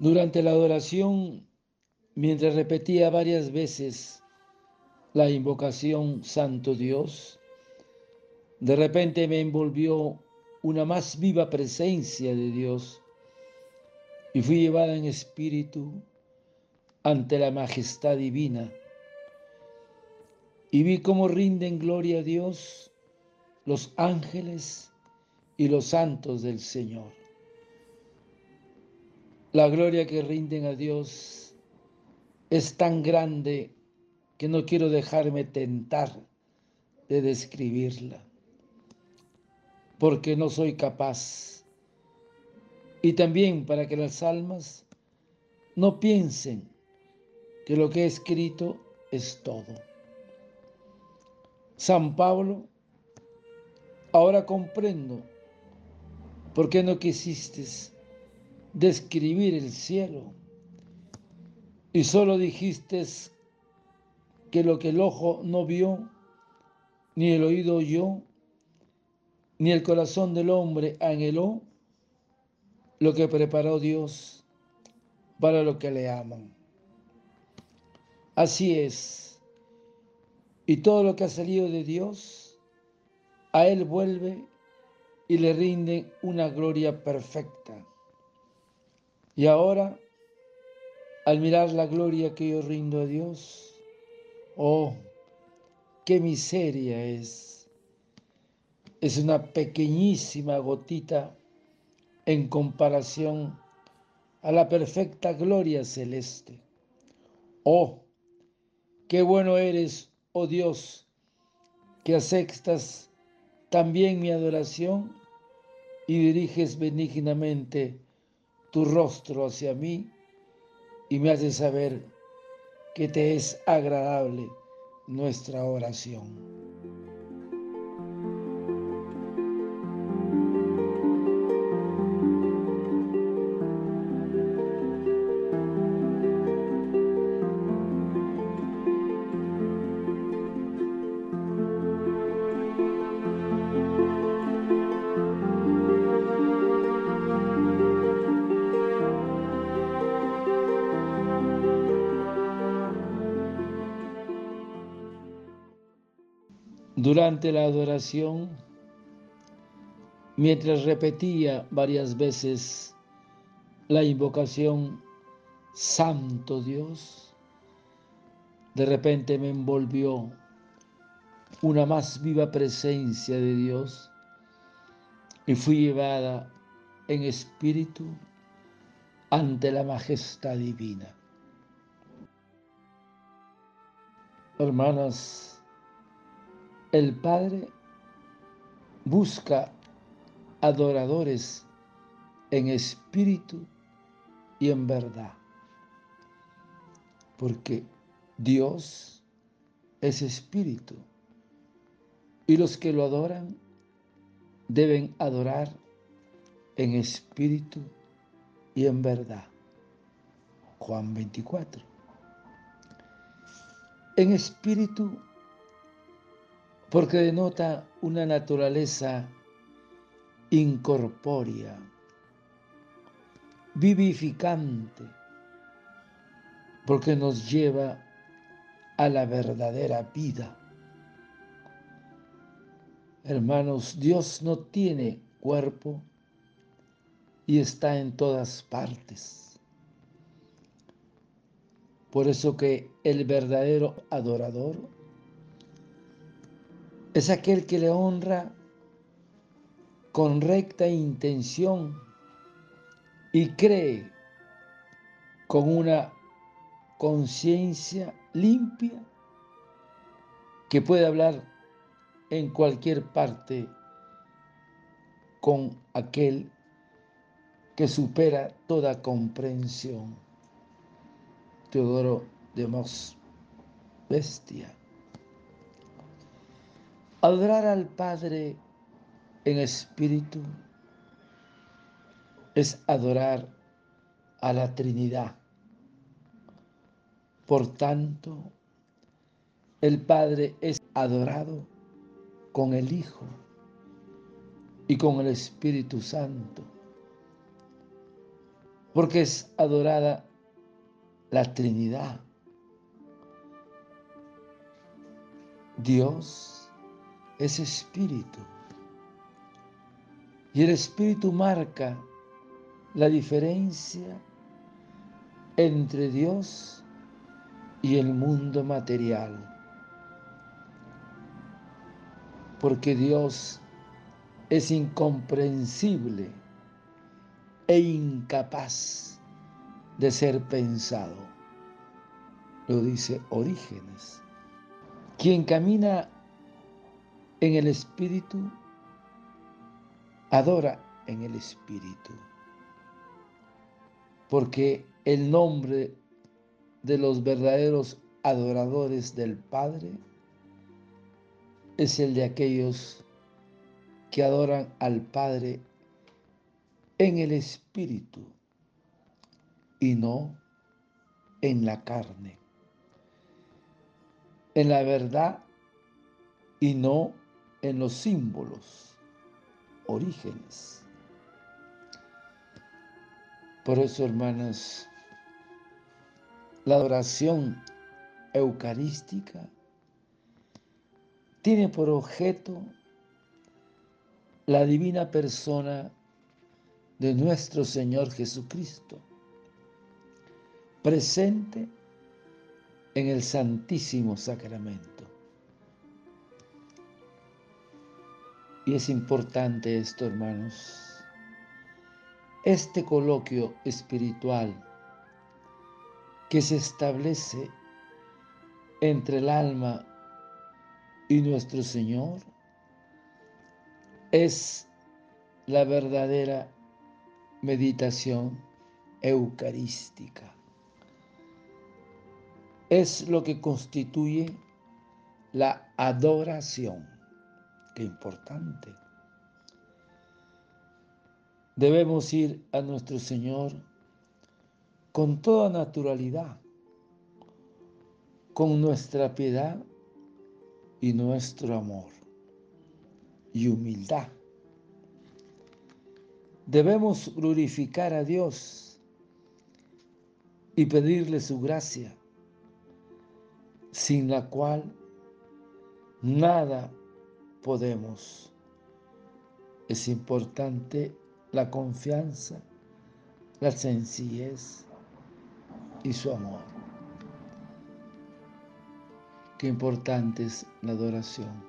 Durante la adoración, mientras repetía varias veces la invocación Santo Dios, de repente me envolvió una más viva presencia de Dios y fui llevada en espíritu ante la majestad divina y vi cómo rinden gloria a Dios los ángeles y los santos del Señor. La gloria que rinden a Dios es tan grande que no quiero dejarme tentar de describirla, porque no soy capaz. Y también para que las almas no piensen que lo que he escrito es todo. San Pablo, ahora comprendo por qué no quisiste describir el cielo y solo dijiste que lo que el ojo no vio, ni el oído oyó, ni el corazón del hombre anheló, lo que preparó Dios para lo que le aman. Así es. Y todo lo que ha salido de Dios, a Él vuelve y le rinde una gloria perfecta. Y ahora, al mirar la gloria que yo rindo a Dios, oh, qué miseria es. Es una pequeñísima gotita en comparación a la perfecta gloria celeste. Oh, qué bueno eres, oh Dios, que aceptas también mi adoración y diriges benignamente tu rostro hacia mí y me hace saber que te es agradable nuestra oración. Durante la adoración, mientras repetía varias veces la invocación Santo Dios, de repente me envolvió una más viva presencia de Dios y fui llevada en espíritu ante la majestad divina. Hermanas, el Padre busca adoradores en espíritu y en verdad, porque Dios es espíritu y los que lo adoran deben adorar en espíritu y en verdad. Juan 24. En espíritu porque denota una naturaleza incorpórea, vivificante, porque nos lleva a la verdadera vida. Hermanos, Dios no tiene cuerpo y está en todas partes. Por eso que el verdadero adorador es aquel que le honra con recta intención y cree con una conciencia limpia que puede hablar en cualquier parte con aquel que supera toda comprensión. Teodoro de Mos, bestia. Adorar al Padre en espíritu es adorar a la Trinidad. Por tanto, el Padre es adorado con el Hijo y con el Espíritu Santo. porque es adorada la Trinidad. Dios es espíritu. Y el espíritu marca la diferencia entre Dios y el mundo material. Porque Dios es incomprensible e incapaz de ser pensado. Lo dice Orígenes. Quien camina en el Espíritu, adora en el Espíritu. Porque el nombre de los verdaderos adoradores del Padre es el de aquellos que adoran al Padre en el Espíritu y no en la carne, en la verdad y no en los símbolos, orígenes. Por eso, hermanas, la adoración eucarística tiene por objeto la divina persona de nuestro Señor Jesucristo, presente en el Santísimo Sacramento. Y es importante esto, hermanos. Este coloquio espiritual que se establece entre el alma y nuestro Señor es la verdadera meditación eucarística. Es lo que constituye la adoración. Qué importante. Debemos ir a nuestro Señor con toda naturalidad, con nuestra piedad y nuestro amor y humildad Debemos glorificar a Dios y pedirle su gracia, sin la cual nada podemos. Es importante la confianza, la sencillez y su amor. Qué importante es la adoración.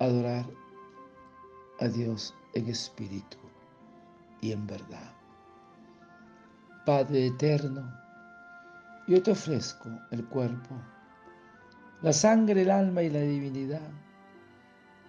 Adorar a Dios en espíritu y en verdad. Padre eterno, yo te ofrezco el cuerpo, la sangre, el alma y la divinidad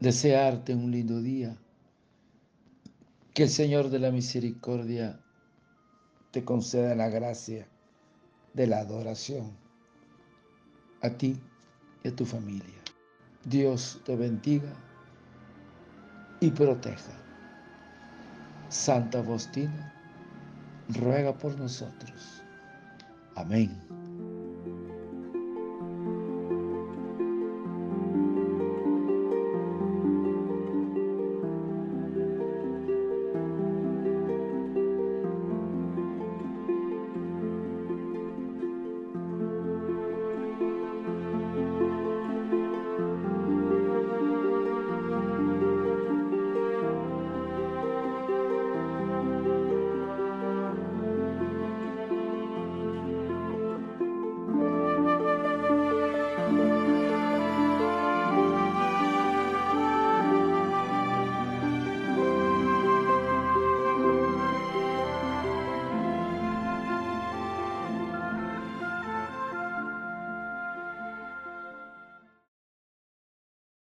Desearte un lindo día, que el Señor de la misericordia te conceda la gracia de la adoración a ti y a tu familia. Dios te bendiga y proteja. Santa Faustina, ruega por nosotros. Amén.